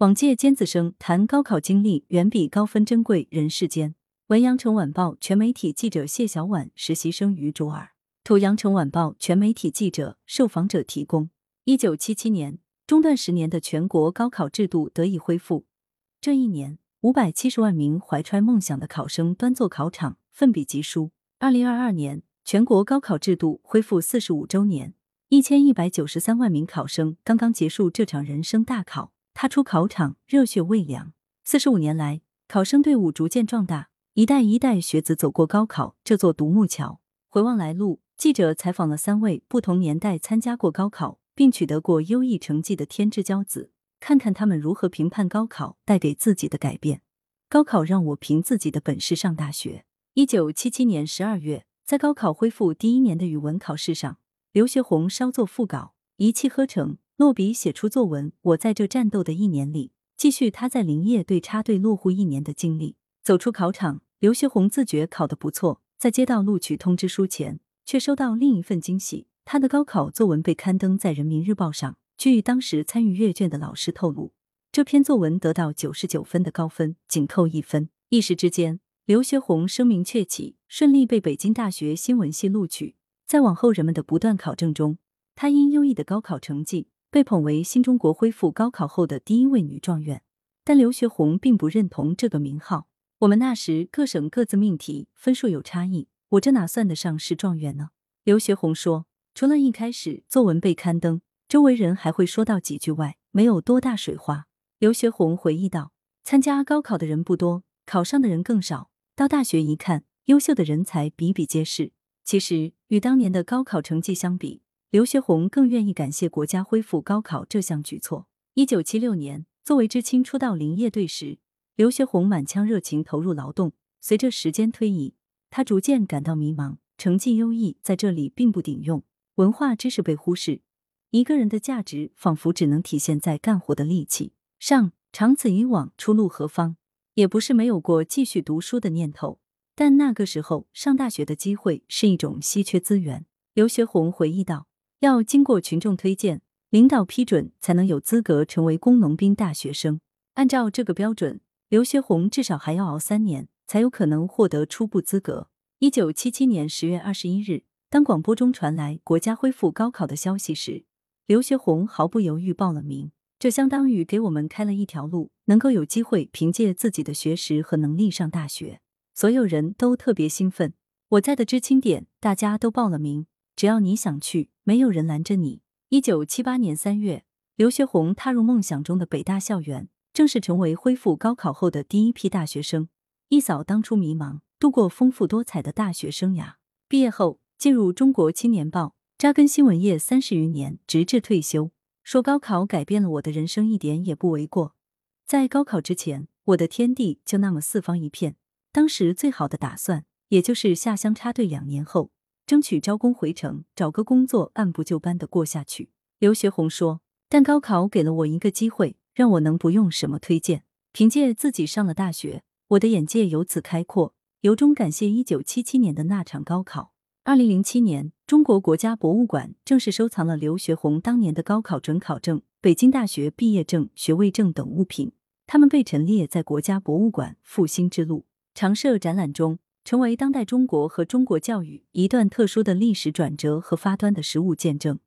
往届尖子生谈高考经历远比高分珍贵，人世间。文阳城晚报全媒体记者谢小婉，实习生于卓尔。图阳城晚报全媒体记者，受访者提供。一九七七年，中断十年的全国高考制度得以恢复。这一年，五百七十万名怀揣梦想的考生端坐考场，奋笔疾书。二零二二年，全国高考制度恢复四十五周年，一千一百九十三万名考生刚刚结束这场人生大考。踏出考场，热血未凉。四十五年来，考生队伍逐渐壮大，一代一代学子走过高考这座独木桥。回望来路，记者采访了三位不同年代参加过高考并取得过优异成绩的天之骄子，看看他们如何评判高考带给自己的改变。高考让我凭自己的本事上大学。一九七七年十二月，在高考恢复第一年的语文考试上，刘学红稍作复稿，一气呵成。落笔写出作文。我在这战斗的一年里，继续他在林业队插队落户一年的经历。走出考场，刘学红自觉考得不错，在接到录取通知书前，却收到另一份惊喜：他的高考作文被刊登在人民日报上。据当时参与阅卷的老师透露，这篇作文得到九十九分的高分，仅扣一分。一时之间，刘学红声名鹊起，顺利被北京大学新闻系录取。在往后人们的不断考证中，他因优异的高考成绩。被捧为新中国恢复高考后的第一位女状元，但刘学红并不认同这个名号。我们那时各省各自命题，分数有差异，我这哪算得上是状元呢？刘学红说：“除了一开始作文被刊登，周围人还会说到几句外，没有多大水花。”刘学红回忆道：“参加高考的人不多，考上的人更少。到大学一看，优秀的人才比比皆是。其实与当年的高考成绩相比。”刘学红更愿意感谢国家恢复高考这项举措。一九七六年，作为知青初到林业队时，刘学红满腔热情投入劳动。随着时间推移，他逐渐感到迷茫，成绩优异在这里并不顶用，文化知识被忽视，一个人的价值仿佛只能体现在干活的力气上。长此以往，出路何方？也不是没有过继续读书的念头，但那个时候上大学的机会是一种稀缺资源。刘学红回忆道。要经过群众推荐、领导批准，才能有资格成为工农兵大学生。按照这个标准，刘学红至少还要熬三年，才有可能获得初步资格。一九七七年十月二十一日，当广播中传来国家恢复高考的消息时，刘学红毫不犹豫报了名。这相当于给我们开了一条路，能够有机会凭借自己的学识和能力上大学。所有人都特别兴奋。我在的知青点，大家都报了名。只要你想去，没有人拦着你。一九七八年三月，刘学红踏入梦想中的北大校园，正式成为恢复高考后的第一批大学生，一扫当初迷茫，度过丰富多彩的大学生涯。毕业后，进入《中国青年报》，扎根新闻业三十余年，直至退休。说高考改变了我的人生，一点也不为过。在高考之前，我的天地就那么四方一片。当时最好的打算，也就是下乡插队两年后。争取招工回城，找个工作，按部就班的过下去。刘学红说：“但高考给了我一个机会，让我能不用什么推荐，凭借自己上了大学，我的眼界由此开阔。由衷感谢一九七七年的那场高考。”二零零七年，中国国家博物馆正式收藏了刘学红当年的高考准考证、北京大学毕业证、学位证等物品，他们被陈列在国家博物馆复兴之路常设展览中。成为当代中国和中国教育一段特殊的历史转折和发端的实物见证。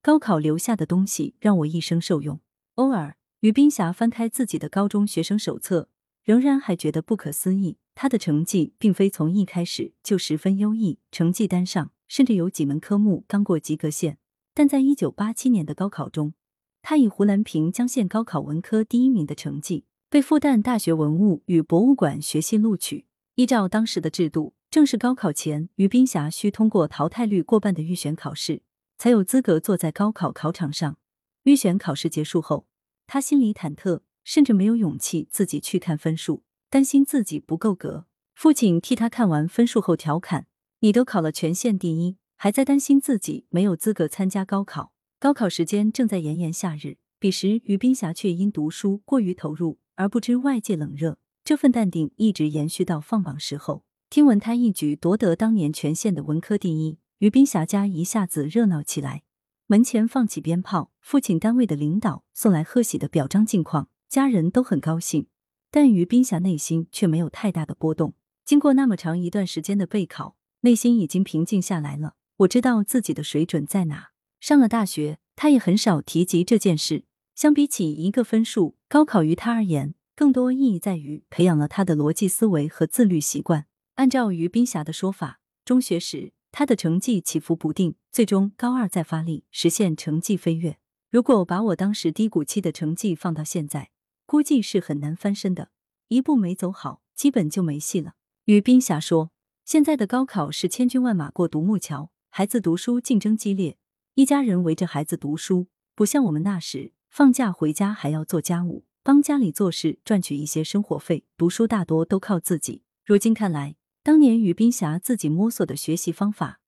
高考留下的东西让我一生受用。偶尔，于冰霞翻开自己的高中学生手册，仍然还觉得不可思议。他的成绩并非从一开始就十分优异，成绩单上甚至有几门科目刚过及格线。但在一九八七年的高考中，他以湖南平江县高考文科第一名的成绩，被复旦大学文物与博物馆学系录取。依照当时的制度，正式高考前，于冰霞需通过淘汰率过半的预选考试，才有资格坐在高考考场上。预选考试结束后，他心里忐忑，甚至没有勇气自己去看分数，担心自己不够格。父亲替他看完分数后调侃：“你都考了全县第一，还在担心自己没有资格参加高考？”高考时间正在炎炎夏日，彼时于冰霞却因读书过于投入，而不知外界冷热。这份淡定一直延续到放榜时候。听闻他一举夺得当年全县的文科第一，于冰霞家一下子热闹起来。门前放起鞭炮，父亲单位的领导送来贺喜的表彰近况。家人都很高兴，但于冰霞内心却没有太大的波动。经过那么长一段时间的备考，内心已经平静下来了。我知道自己的水准在哪。上了大学，他也很少提及这件事。相比起一个分数，高考于他而言，更多意义在于培养了他的逻辑思维和自律习惯。按照于冰霞的说法，中学时他的成绩起伏不定，最终高二再发力，实现成绩飞跃。如果把我当时低谷期的成绩放到现在，估计是很难翻身的。一步没走好，基本就没戏了。于冰霞说：“现在的高考是千军万马过独木桥，孩子读书竞争激烈，一家人围着孩子读书，不像我们那时放假回家还要做家务，帮家里做事赚取一些生活费，读书大多都靠自己。如今看来，当年于冰霞自己摸索的学习方法，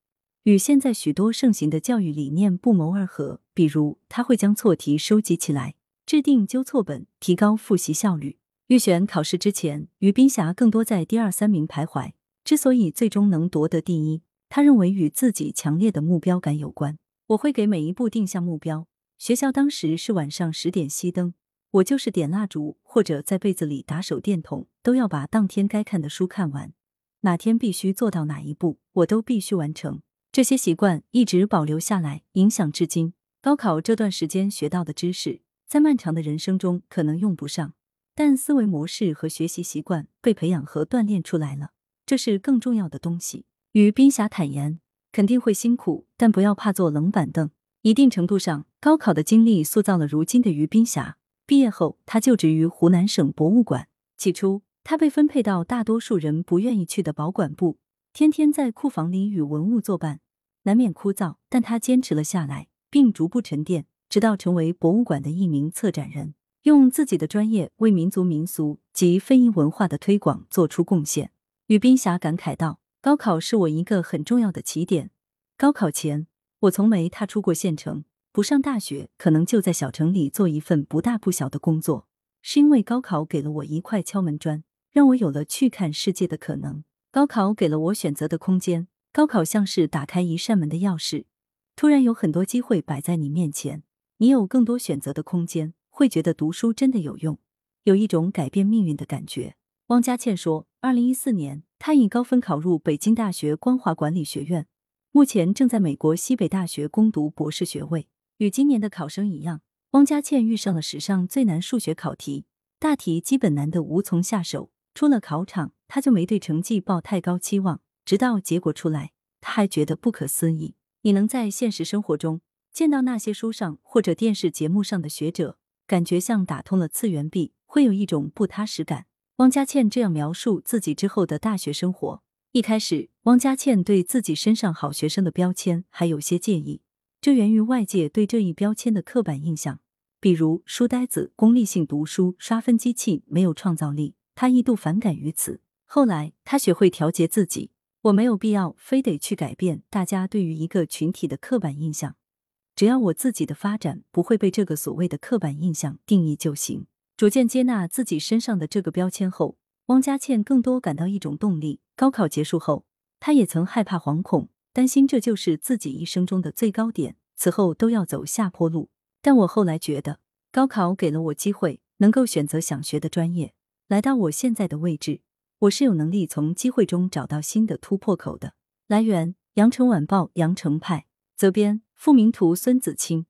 与现在许多盛行的教育理念不谋而合。比如，他会将错题收集起来，制定纠错本，提高复习效率。”预选考试之前，于冰霞更多在第二三名徘徊。之所以最终能夺得第一，他认为与自己强烈的目标感有关。我会给每一步定下目标。学校当时是晚上十点熄灯，我就是点蜡烛或者在被子里打手电筒，都要把当天该看的书看完。哪天必须做到哪一步，我都必须完成。这些习惯一直保留下来，影响至今。高考这段时间学到的知识，在漫长的人生中可能用不上。但思维模式和学习习惯被培养和锻炼出来了，这是更重要的东西。于冰霞坦言，肯定会辛苦，但不要怕坐冷板凳。一定程度上，高考的经历塑造了如今的于冰霞。毕业后，他就职于湖南省博物馆。起初，他被分配到大多数人不愿意去的保管部，天天在库房里与文物作伴，难免枯燥。但他坚持了下来，并逐步沉淀，直到成为博物馆的一名策展人。用自己的专业为民族民俗及非遗文化的推广做出贡献，于冰霞感慨道：“高考是我一个很重要的起点。高考前，我从没踏出过县城，不上大学，可能就在小城里做一份不大不小的工作。是因为高考给了我一块敲门砖，让我有了去看世界的可能。高考给了我选择的空间，高考像是打开一扇门的钥匙，突然有很多机会摆在你面前，你有更多选择的空间。”会觉得读书真的有用，有一种改变命运的感觉。汪佳倩说，二零一四年，她以高分考入北京大学光华管理学院，目前正在美国西北大学攻读博士学位。与今年的考生一样，汪佳倩遇上了史上最难数学考题，大题基本难的无从下手。出了考场，她就没对成绩抱太高期望，直到结果出来，她还觉得不可思议。你能在现实生活中见到那些书上或者电视节目上的学者？感觉像打通了次元壁，会有一种不踏实感。汪佳倩这样描述自己之后的大学生活：一开始，汪佳倩对自己身上好学生的标签还有些介意，这源于外界对这一标签的刻板印象，比如书呆子、功利性读书、刷分机器、没有创造力。他一度反感于此。后来，他学会调节自己，我没有必要非得去改变大家对于一个群体的刻板印象。只要我自己的发展不会被这个所谓的刻板印象定义就行。逐渐接纳自己身上的这个标签后，汪佳倩更多感到一种动力。高考结束后，她也曾害怕、惶恐，担心这就是自己一生中的最高点，此后都要走下坡路。但我后来觉得，高考给了我机会，能够选择想学的专业，来到我现在的位置，我是有能力从机会中找到新的突破口的。来源：羊城晚报羊城派，责编。付明图，孙子清。